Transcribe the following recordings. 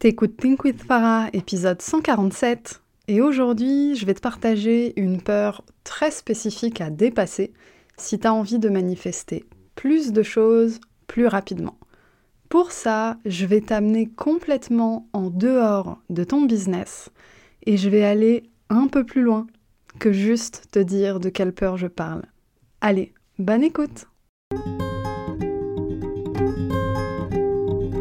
T'écoutes Think with Farah, épisode 147, et aujourd'hui je vais te partager une peur très spécifique à dépasser si t'as envie de manifester plus de choses plus rapidement. Pour ça, je vais t'amener complètement en dehors de ton business et je vais aller un peu plus loin que juste te dire de quelle peur je parle. Allez, bonne écoute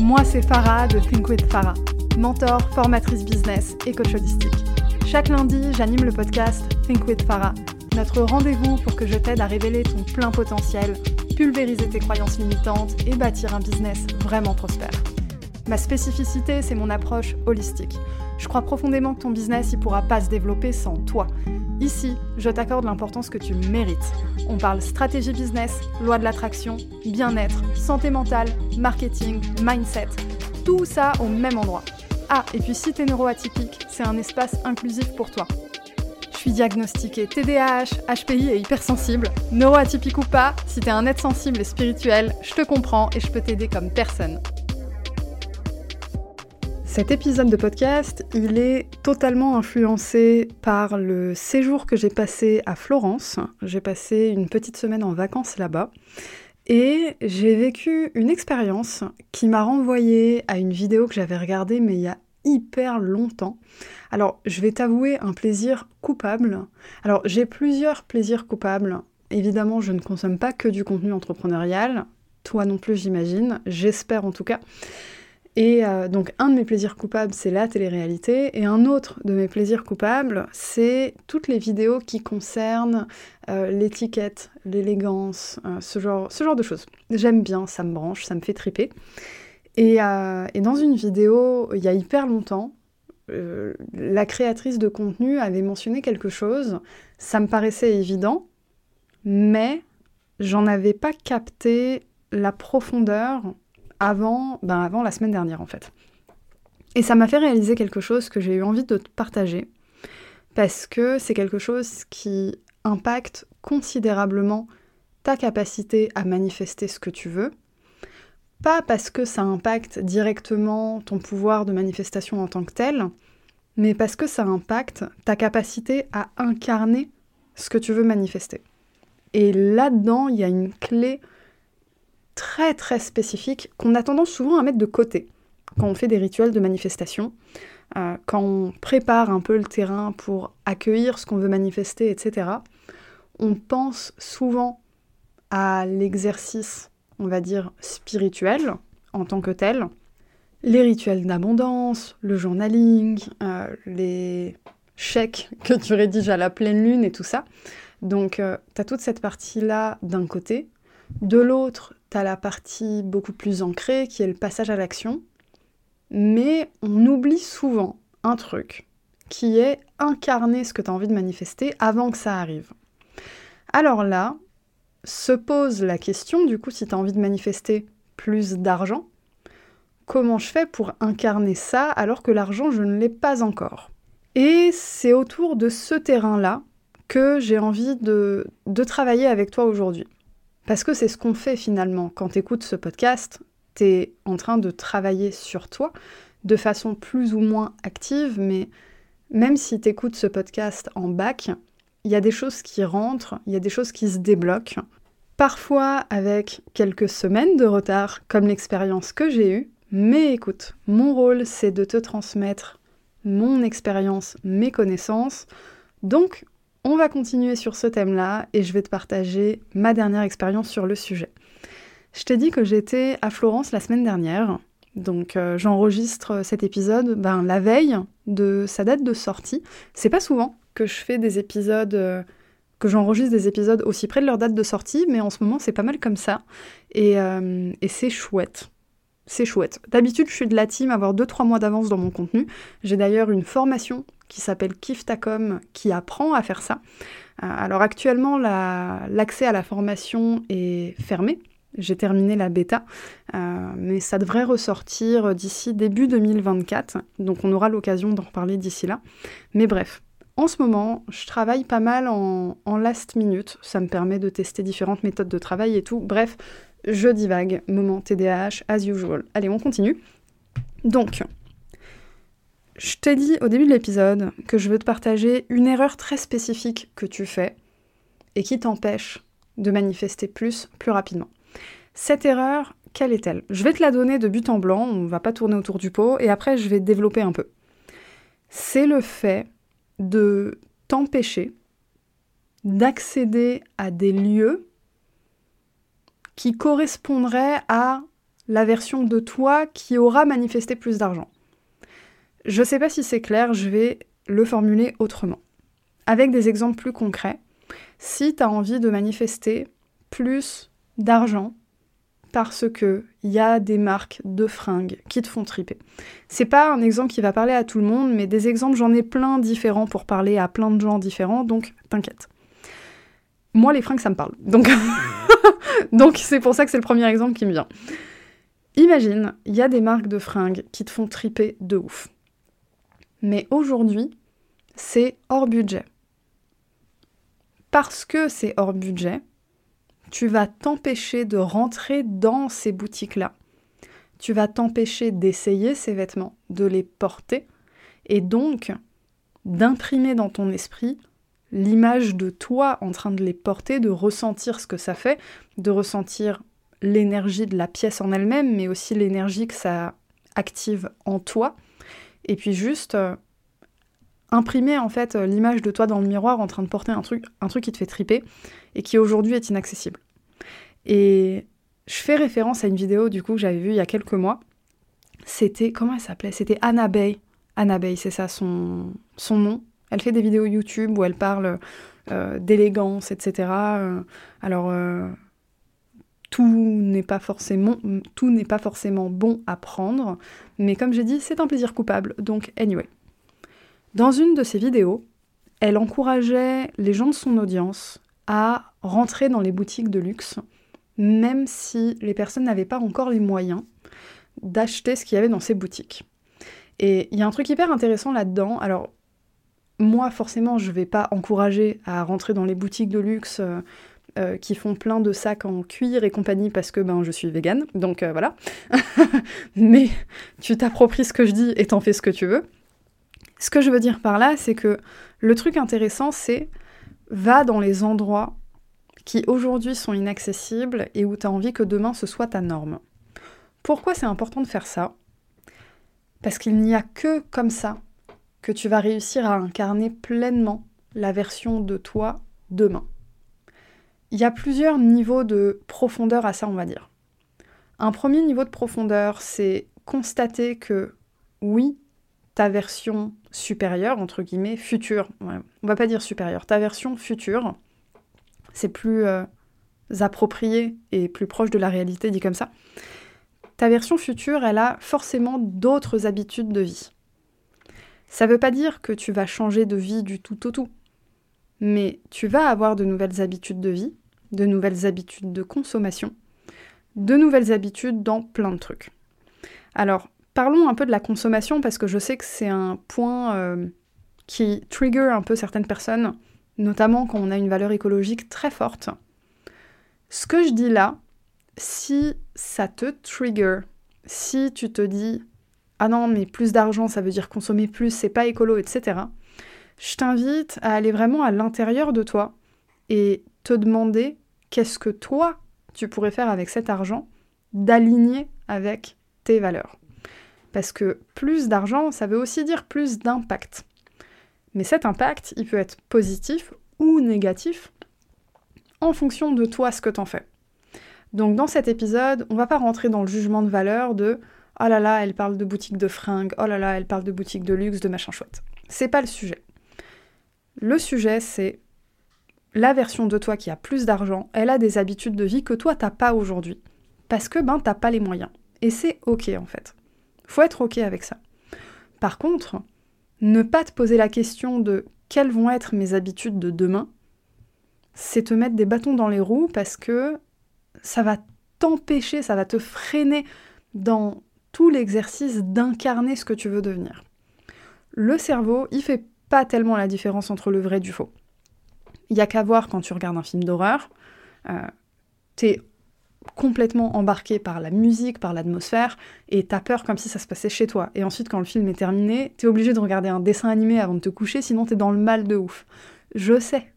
Moi, c'est Farah de Think with Farah, mentor, formatrice business et coach holistique. Chaque lundi, j'anime le podcast Think with Farah, notre rendez-vous pour que je t'aide à révéler ton plein potentiel, pulvériser tes croyances limitantes et bâtir un business vraiment prospère. Ma spécificité, c'est mon approche holistique. Je crois profondément que ton business ne pourra pas se développer sans toi. Ici, je t'accorde l'importance que tu mérites. On parle stratégie business, loi de l'attraction, bien-être, santé mentale, marketing, mindset. Tout ça au même endroit. Ah, et puis si t'es neuroatypique, c'est un espace inclusif pour toi. Je suis diagnostiquée TDAH, HPI et hypersensible. Neuroatypique ou pas, si t'es un être sensible et spirituel, je te comprends et je peux t'aider comme personne. Cet épisode de podcast, il est totalement influencé par le séjour que j'ai passé à Florence. J'ai passé une petite semaine en vacances là-bas et j'ai vécu une expérience qui m'a renvoyé à une vidéo que j'avais regardée mais il y a hyper longtemps. Alors, je vais t'avouer un plaisir coupable. Alors, j'ai plusieurs plaisirs coupables. Évidemment, je ne consomme pas que du contenu entrepreneurial. Toi non plus, j'imagine. J'espère en tout cas. Et euh, donc un de mes plaisirs coupables, c'est la télé-réalité, et un autre de mes plaisirs coupables, c'est toutes les vidéos qui concernent euh, l'étiquette, l'élégance, euh, ce, genre, de choses. J'aime bien, ça me branche, ça me fait triper. Et, et dans une vidéo, il y a hyper longtemps, la créatrice de contenu avait mentionné quelque chose, ça me paraissait évident, mais j'en avais pas capté la profondeur avant, ben avant la semaine dernière en fait. Et ça m'a fait réaliser quelque chose que j'ai eu envie de te partager, parce que c'est quelque chose qui impacte considérablement ta capacité à manifester ce que tu veux, pas parce que ça impacte directement ton pouvoir de manifestation en tant que tel, mais parce que ça impacte ta capacité à incarner ce que tu veux manifester. Et là-dedans, il y a une clé très très spécifiques qu'on a tendance souvent à mettre de côté quand on fait des rituels de manifestation, euh, quand on prépare un peu le terrain pour accueillir ce qu'on veut manifester, etc. On pense souvent à l'exercice, on va dire, spirituel en tant que tel, les rituels d'abondance, le journaling, euh, les chèques que tu rédiges à la pleine lune et tout ça. Donc, euh, tu as toute cette partie-là d'un côté. De l'autre, tu as la partie beaucoup plus ancrée qui est le passage à l'action. Mais on oublie souvent un truc qui est incarner ce que tu as envie de manifester avant que ça arrive. Alors là, se pose la question, du coup, si tu as envie de manifester plus d'argent, comment je fais pour incarner ça alors que l'argent, je ne l'ai pas encore? Et c'est autour de ce terrain-là que j'ai envie de, de travailler avec toi aujourd'hui. Parce que c'est ce qu'on fait finalement. Quand tu écoutes ce podcast, tu es en train de travailler sur toi de façon plus ou moins active, mais même si tu écoutes ce podcast en bac, il y a des choses qui rentrent, il y a des choses qui se débloquent. Parfois avec quelques semaines de retard, comme l'expérience que j'ai eue, mais écoute, mon rôle c'est de te transmettre mon expérience, mes connaissances. Donc on va continuer sur ce thème-là et je vais te partager ma dernière expérience sur le sujet. Je t'ai dit que j'étais à Florence la semaine dernière, donc euh, j'enregistre cet épisode ben, la veille de sa date de sortie. C'est pas souvent que je fais des épisodes, euh, que j'enregistre des épisodes aussi près de leur date de sortie, mais en ce moment c'est pas mal comme ça et, euh, et c'est chouette. C'est chouette. D'habitude, je suis de la team avoir 2-3 mois d'avance dans mon contenu. J'ai d'ailleurs une formation qui s'appelle Kiftacom qui apprend à faire ça. Euh, alors actuellement, l'accès à la formation est fermé. J'ai terminé la bêta, euh, mais ça devrait ressortir d'ici début 2024, donc on aura l'occasion d'en reparler d'ici là. Mais bref, en ce moment, je travaille pas mal en, last minute, ça me permet de tester différentes méthodes de travail et tout. Bref, je divague, moment TDAH, as usual. Allez, on continue. Donc, je t'ai dit au début de l'épisode que je veux te partager une erreur très spécifique que tu fais et qui t'empêche de manifester plus plus rapidement. Cette erreur, quelle est-elle? Je vais te la donner de but en blanc, on va pas tourner autour du pot, et après je vais développer un peu. C'est le fait de t'empêcher d'accéder à des lieux qui correspondraient à la version de toi qui aura manifesté plus d'argent. Je ne sais pas si c'est clair, je vais le formuler autrement. Avec des exemples plus concrets, si tu as envie de manifester plus d'argent parce que il y a des marques de fringues qui te font triper. C'est pas un exemple qui va parler à tout le monde, mais des exemples, j'en ai plein différents pour parler à plein de gens différents, donc t'inquiète. Moi, les fringues, ça me parle. Donc, c'est pour ça que c'est le premier exemple qui me vient. Imagine, il y a des marques de fringues qui te font triper de ouf. Mais aujourd'hui, c'est hors budget. Parce que c'est hors budget, tu vas t'empêcher de rentrer dans ces boutiques-là. Tu vas t'empêcher d'essayer ces vêtements, de les porter, et donc d'imprimer dans ton esprit l'image de toi en train de les porter, de ressentir ce que ça fait, de ressentir l'énergie de la pièce en elle-même, mais aussi l'énergie que ça active en toi, et puis juste euh, imprimer en fait l'image de toi dans le miroir en train de porter un truc, un truc qui te fait triper et qui aujourd'hui est inaccessible. Et je fais référence à une vidéo du coup que j'avais vue il y a quelques mois. C'était comment elle s'appelait? C'était Anna Bay. Anna Bay, c'est ça son, son nom. Elle fait des vidéos YouTube où elle parle euh, d'élégance, etc. alors tout n'est pas forcément pas forcément bon à prendre, mais comme j'ai dit, c'est un plaisir coupable. Donc anyway. Dans une de ses vidéos, elle encourageait les gens de son audience à rentrer dans les boutiques de luxe, même si les personnes n'avaient pas encore les moyens d'acheter ce qu'il y avait dans ces boutiques. Et il y a un truc hyper intéressant là-dedans. Alors, moi, forcément, je ne vais pas encourager à rentrer dans les boutiques de luxe euh, euh, qui font plein de sacs en cuir et compagnie parce que ben, je suis végane, donc euh, voilà. Mais tu t'appropries ce que je dis et t'en fais ce que tu veux. Ce que je veux dire par là, c'est que le truc intéressant, c'est va dans les endroits qui aujourd'hui sont inaccessibles et où tu as envie que demain ce soit ta norme. Pourquoi c'est important de faire ça? Parce qu'il n'y a que comme ça que tu vas réussir à incarner pleinement la version de toi demain. Il y a plusieurs niveaux de profondeur à ça, on va dire. Un premier niveau de profondeur, c'est constater que oui, ta version supérieure, entre guillemets, future, on va pas dire supérieure, ta version future, c'est plus euh, approprié et plus proche de la réalité dit comme ça. Ta version future, elle a forcément d'autres habitudes de vie. Ça ne veut pas dire que tu vas changer de vie du tout au tout mais tu vas avoir de nouvelles habitudes de vie, de nouvelles habitudes de consommation, de nouvelles habitudes dans plein de trucs. Alors, parlons un peu de la consommation parce que je sais que c'est un point euh, qui trigger un peu certaines personnes, notamment quand on a une valeur écologique très forte. Ce que je dis là, si ça te trigger, si tu te dis ah non mais plus d'argent ça veut dire consommer plus, c'est pas écolo, etc je t'invite à aller vraiment à l'intérieur de toi et te demander qu'est-ce que toi, tu pourrais faire avec cet argent d'aligner avec tes valeurs. Parce que plus d'argent, ça veut aussi dire plus d'impact. Mais cet impact, il peut être positif ou négatif en fonction de toi, ce que t'en fais. Donc dans cet épisode, on va pas rentrer dans le jugement de valeur de oh là là, elle parle de boutique de fringues, oh là là, elle parle de boutique de luxe, de machin chouette. C'est pas le sujet. Le sujet, c'est la version de toi qui a plus d'argent, elle a des habitudes de vie que toi t'as pas aujourd'hui. Parce que ben t'as pas les moyens. Et c'est ok en fait. Faut être ok avec ça. Par contre, ne pas te poser la question de quelles vont être mes habitudes de demain, c'est te mettre des bâtons dans les roues parce que ça va t'empêcher, ça va te freiner dans tout l'exercice d'incarner ce que tu veux devenir. Le cerveau, il fait pas tellement la différence entre le vrai et du faux. Il y a qu'à voir quand tu regardes un film d'horreur, euh, t'es complètement embarqué par la musique, par l'atmosphère, et t'as peur comme si ça se passait chez toi. Et ensuite, quand le film est terminé, t'es obligé de regarder un dessin animé avant de te coucher, sinon t'es dans le mal de ouf. Je sais.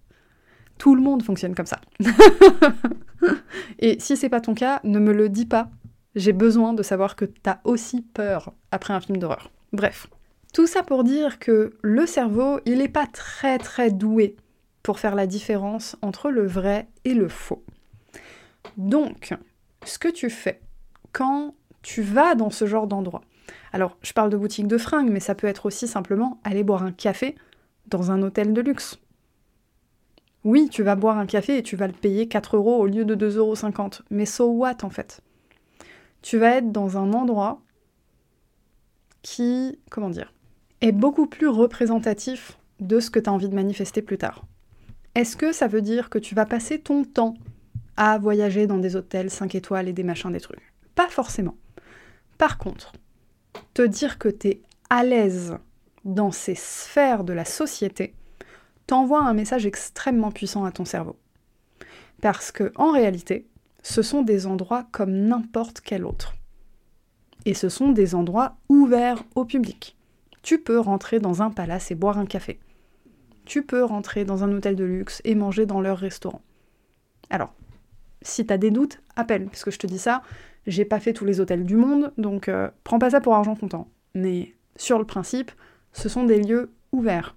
Tout le monde fonctionne comme ça. et si c'est pas ton cas, ne me le dis pas. J'ai besoin de savoir que t'as aussi peur après un film d'horreur. Bref. Tout ça pour dire que le cerveau, il n'est pas très très doué pour faire la différence entre le vrai et le faux. Donc, ce que tu fais quand tu vas dans ce genre d'endroit, alors je parle de boutique de fringues, mais ça peut être aussi simplement aller boire un café dans un hôtel de luxe. Oui, tu vas boire un café et tu vas le payer 4 euros au lieu de 2,50 euros. Mais so what en fait? Tu vas être dans un endroit qui, comment dire, est beaucoup plus représentatif de ce que tu as envie de manifester plus tard. Est-ce que ça veut dire que tu vas passer ton temps à voyager dans des hôtels 5 étoiles et des machins, des trucs? Pas forcément. Par contre, te dire que tu es à l'aise dans ces sphères de la société t'envoie un message extrêmement puissant à ton cerveau. Parce que, en réalité, ce sont des endroits comme n'importe quel autre. Et ce sont des endroits ouverts au public. Tu peux rentrer dans un palace et boire un café. Tu peux rentrer dans un hôtel de luxe et manger dans leur restaurant. Alors, si t'as des doutes, appelle, parce que je te dis ça, j'ai pas fait tous les hôtels du monde, donc euh, prends pas ça pour argent comptant. Mais sur le principe, ce sont des lieux ouverts.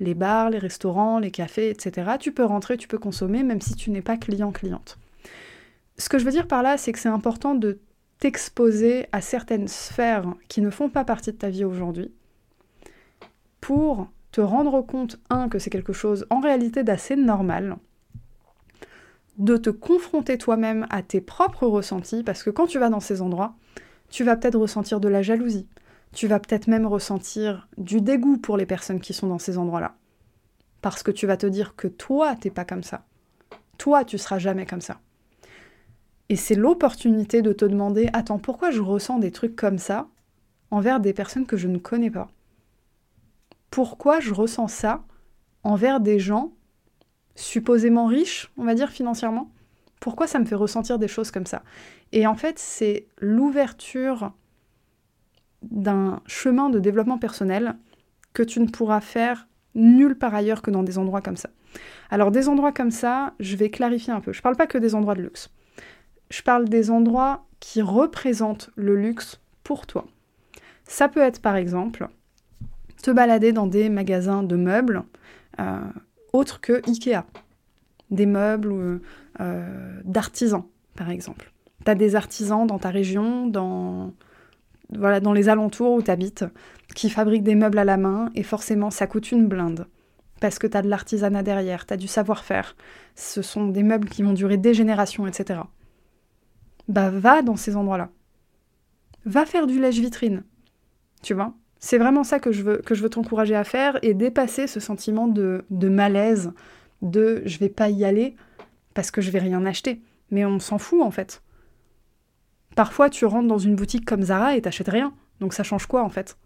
Les bars, les restaurants, les cafés, etc. Tu peux rentrer, tu peux consommer, même si tu n'es pas client-cliente. Ce que je veux dire par là, c'est que c'est important de t'exposer à certaines sphères qui ne font pas partie de ta vie aujourd'hui, pour te rendre compte, un, que c'est quelque chose en réalité d'assez normal, de te confronter toi-même à tes propres ressentis, parce que quand tu vas dans ces endroits, tu vas peut-être ressentir de la jalousie, tu vas peut-être même ressentir du dégoût pour les personnes qui sont dans ces endroits-là. Parce que tu vas te dire que toi, t'es pas comme ça. Toi, tu seras jamais comme ça. Et c'est l'opportunité de te demander, attends, pourquoi je ressens des trucs comme ça envers des personnes que je ne connais pas? Pourquoi je ressens ça envers des gens supposément riches, on va dire financièrement? Pourquoi ça me fait ressentir des choses comme ça? Et en fait, c'est l'ouverture d'un chemin de développement personnel que tu ne pourras faire nulle part ailleurs que dans des endroits comme ça. Alors des endroits comme ça, je vais clarifier un peu. Je ne parle pas que des endroits de luxe. Je parle des endroits qui représentent le luxe pour toi. Ça peut être par exemple te balader dans des magasins de meubles euh, autres que Ikea. Des meubles euh, d'artisans, par exemple. Tu as des artisans dans ta région, dans, voilà, dans les alentours où tu habites, qui fabriquent des meubles à la main, et forcément, ça coûte une blinde. Parce que tu as de l'artisanat derrière, tu as du savoir-faire. Ce sont des meubles qui vont durer des générations, etc. Bah, va dans ces endroits-là. Va faire du lèche-vitrine. Tu vois? C'est vraiment ça que je veux, que je veux t'encourager à faire et dépasser ce sentiment de, de malaise, de je vais pas y aller parce que je vais rien acheter. Mais on s'en fout en fait. Parfois tu rentres dans une boutique comme Zara et t'achètes rien. Donc ça change quoi en fait?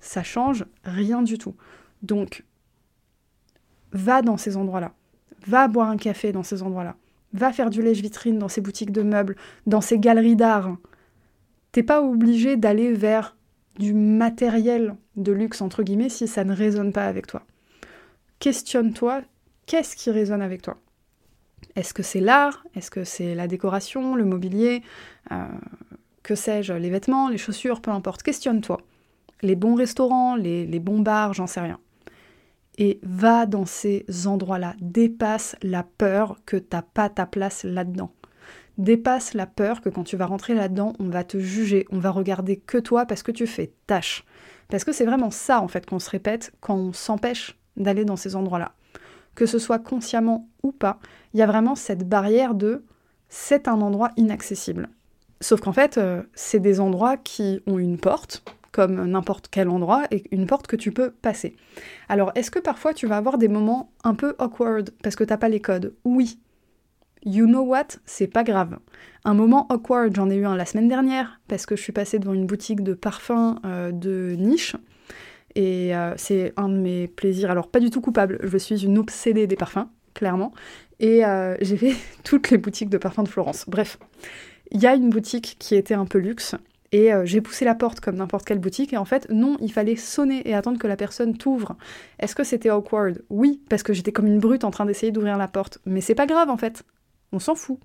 Ça change rien du tout. Donc va dans ces endroits-là. Va boire un café dans ces endroits-là. Va faire du lèche-vitrine dans ces boutiques de meubles, dans ces galeries d'art. T'es pas obligé d'aller vers du matériel de luxe, entre guillemets, si ça ne résonne pas avec toi. Questionne-toi, qu'est-ce qui résonne avec toi? Est-ce que c'est l'art? Est-ce que c'est la décoration, le mobilier? Euh, Que sais-je Les vêtements, les chaussures, peu importe. Questionne-toi. Les bons restaurants, les, les bons bars, j'en sais rien. Et va dans ces endroits-là. Dépasse la peur que t'as pas ta place là-dedans dépasse la peur que quand tu vas rentrer là-dedans, on va te juger, on va regarder que toi parce que tu fais tâche. Parce que c'est vraiment ça en fait qu'on se répète quand on s'empêche d'aller dans ces endroits-là. Que ce soit consciemment ou pas, il y a vraiment cette barrière de c'est un endroit inaccessible. Sauf qu'en fait, euh, c'est des endroits qui ont une porte, comme n'importe quel endroit, et une porte que tu peux passer. Alors, est-ce que parfois tu vas avoir des moments un peu awkward parce que t'as pas les codes? Oui. You know what? C'est pas grave. Un moment awkward, j'en ai eu un la semaine dernière, parce que je suis passée devant une boutique de parfums euh, de niche. Et euh, c'est un de mes plaisirs, alors pas du tout coupable, je suis une obsédée des parfums, clairement. Et j'ai fait toutes les boutiques de parfums de Florence. Bref, il y a une boutique qui était un peu luxe et euh, j'ai poussé la porte comme n'importe quelle boutique et en fait non, il fallait sonner et attendre que la personne t'ouvre. Est-ce que c'était awkward? Oui, parce que j'étais comme une brute en train d'essayer d'ouvrir la porte, mais c'est pas grave en fait. On s'en fout.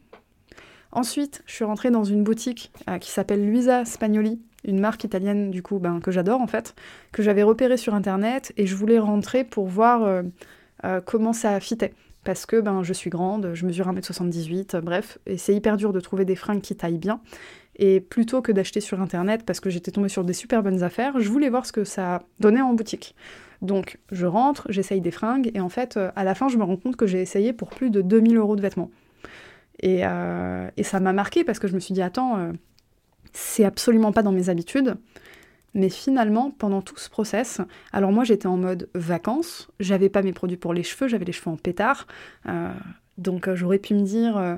Ensuite, je suis rentrée dans une boutique euh, qui s'appelle Luisa Spagnoli, une marque italienne du coup ben, que j'adore en fait, que j'avais repérée sur internet et je voulais rentrer pour voir euh, comment ça fitait parce que ben, je suis grande, je mesure 1m78, bref, et c'est hyper dur de trouver des fringues qui taillent bien. Et plutôt que d'acheter sur internet parce que j'étais tombée sur des super bonnes affaires, je voulais voir ce que ça donnait en boutique. Donc je rentre, j'essaye des fringues, et en fait, euh, à la fin, je me rends compte que j'ai essayé pour plus de 2000 euros de vêtements. Et, euh, et ça m'a marqué parce que je me suis dit, attends, euh, c'est absolument pas dans mes habitudes. Mais finalement, pendant tout ce process, alors moi j'étais en mode vacances, j'avais pas mes produits pour les cheveux, j'avais les cheveux en pétard, donc j'aurais pu me dire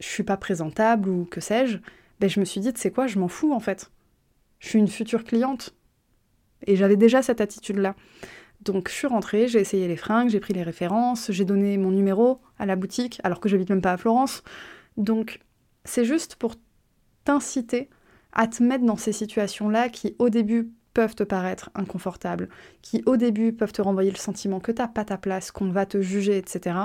je suis pas présentable ou que sais-je. Ben, je me suis dit, sais quoi, je m'en fous en fait. Je suis une future cliente. Et j'avais déjà cette attitude-là. Donc je suis rentrée, j'ai essayé les fringues, j'ai pris les références, j'ai donné mon numéro à la boutique, alors que je j'habite même pas à Florence. Donc c'est juste pour t'inciter à te mettre dans ces situations-là qui, au début, peuvent te paraître inconfortables, qui, au début, peuvent te renvoyer le sentiment que t'as pas ta place, qu'on va te juger, etc.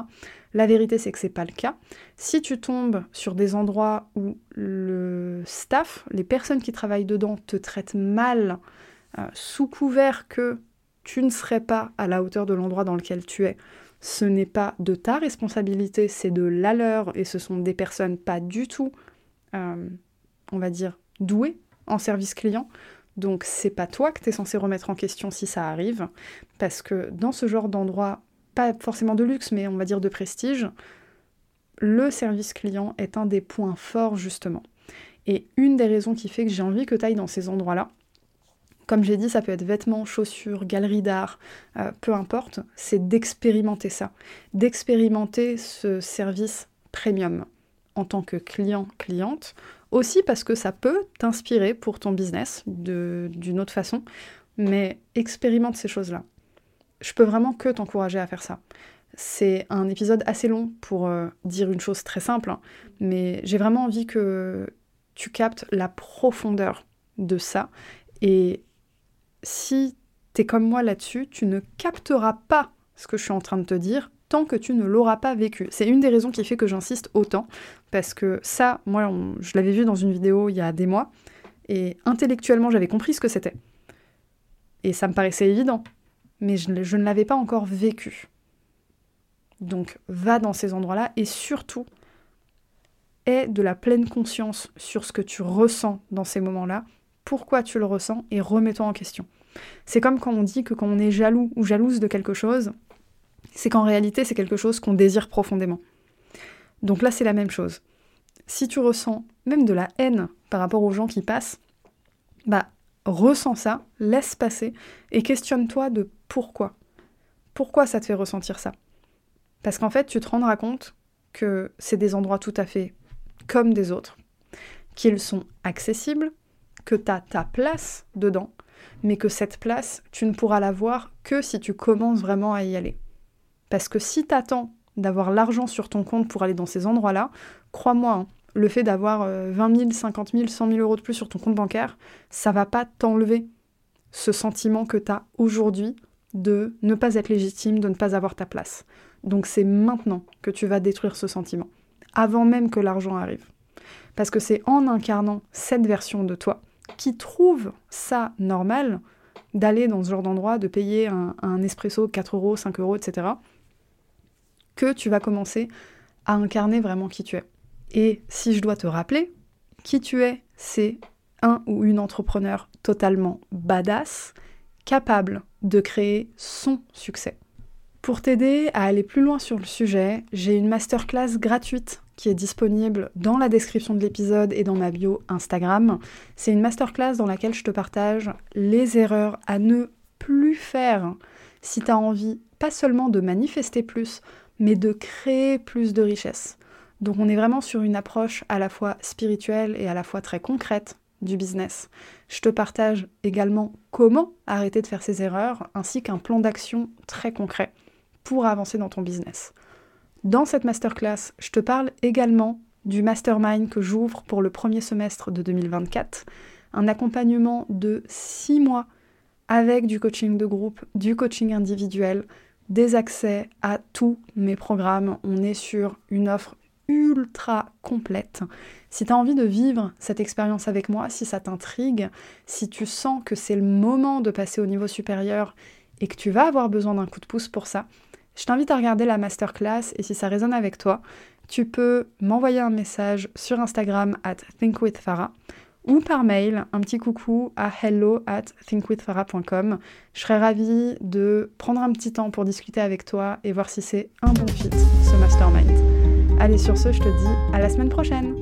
La vérité, c'est que c'est pas le cas. Si tu tombes sur des endroits où le staff, les personnes qui travaillent dedans, te traitent mal, euh, sous couvert que tu ne serais pas à la hauteur de l'endroit dans lequel tu es, ce n'est pas de ta responsabilité, c'est de la leur, et ce sont des personnes pas du tout, euh, on va dire, doué en service client. Donc c'est pas toi que tu es censé remettre en question si ça arrive, parce que dans ce genre d'endroit, pas forcément de luxe, mais on va dire de prestige, le service client est un des points forts justement. Et une des raisons qui fait que j'ai envie que tu ailles dans ces endroits-là, comme j'ai dit, ça peut être vêtements, chaussures, galeries d'art, euh, peu importe, c'est d'expérimenter ça, d'expérimenter ce service premium en tant que client, cliente, aussi parce que ça peut t'inspirer pour ton business d'une autre façon, mais expérimente ces choses-là. Je peux vraiment que t'encourager à faire ça. C'est un épisode assez long pour euh, dire une chose très simple, hein, mais j'ai vraiment envie que tu captes la profondeur de ça. Et si t'es comme moi là-dessus, tu ne capteras pas ce que je suis en train de te dire tant que tu ne l'auras pas vécu. C'est une des raisons qui fait que j'insiste autant, parce que ça, moi, je l'avais vu dans une vidéo il y a des mois, et intellectuellement, j'avais compris ce que c'était. Et ça me paraissait évident, mais je, ne l'avais pas encore vécu. Donc, va dans ces endroits-là, et surtout, aie de la pleine conscience sur ce que tu ressens dans ces moments-là, pourquoi tu le ressens, et remets-toi en question. C'est comme quand on dit que quand on est jaloux ou jalouse de quelque chose, c'est qu'en réalité, c'est quelque chose qu'on désire profondément. Donc là, c'est la même chose. Si tu ressens même de la haine par rapport aux gens qui passent, bah, ressens ça, laisse passer et questionne-toi de pourquoi? Pourquoi ça te fait ressentir ça? Parce qu'en fait, tu te rendras compte que c'est des endroits tout à fait comme des autres, qu'ils sont accessibles, que tu as ta place dedans, mais que cette place, tu ne pourras la voir que si tu commences vraiment à y aller. Parce que si tu attends d'avoir l'argent sur ton compte pour aller dans ces endroits-là, crois-moi, hein, le fait d'avoir 20 000, 50 000, 100 000 euros de plus sur ton compte bancaire, ça va pas t'enlever ce sentiment que tu as aujourd'hui de ne pas être légitime, de ne pas avoir ta place. Donc c'est maintenant que tu vas détruire ce sentiment, avant même que l'argent arrive. Parce que c'est en incarnant cette version de toi qui trouve ça normal d'aller dans ce genre d'endroit, de payer un, espresso 4 euros, 5 euros, etc que tu vas commencer à incarner vraiment qui tu es. Et si je dois te rappeler, qui tu es, c'est un ou une entrepreneur totalement badass, capable de créer son succès. Pour t'aider à aller plus loin sur le sujet, j'ai une masterclass gratuite qui est disponible dans la description de l'épisode et dans ma bio Instagram. C'est une masterclass dans laquelle je te partage les erreurs à ne plus faire si tu as envie pas seulement de manifester plus, mais de créer plus de richesse. Donc on est vraiment sur une approche à la fois spirituelle et à la fois très concrète du business. Je te partage également comment arrêter de faire ces erreurs, ainsi qu'un plan d'action très concret pour avancer dans ton business. Dans cette masterclass, je te parle également du mastermind que j'ouvre pour le premier semestre de 2024, un accompagnement de six mois avec du coaching de groupe, du coaching individuel, des accès à tous mes programmes. On est sur une offre ultra complète. Si tu as envie de vivre cette expérience avec moi, si ça t'intrigue, si tu sens que c'est le moment de passer au niveau supérieur et que tu vas avoir besoin d'un coup de pouce pour ça, je t'invite à regarder la masterclass et si ça résonne avec toi, tu peux m'envoyer un message sur Instagram at thinkwithfarah ou par mail un petit coucou à hello at thinkwithfarah.com. Je serais ravie de prendre un petit temps pour discuter avec toi et voir si c'est un bon fit, ce mastermind. Allez, sur ce, je te dis à la semaine prochaine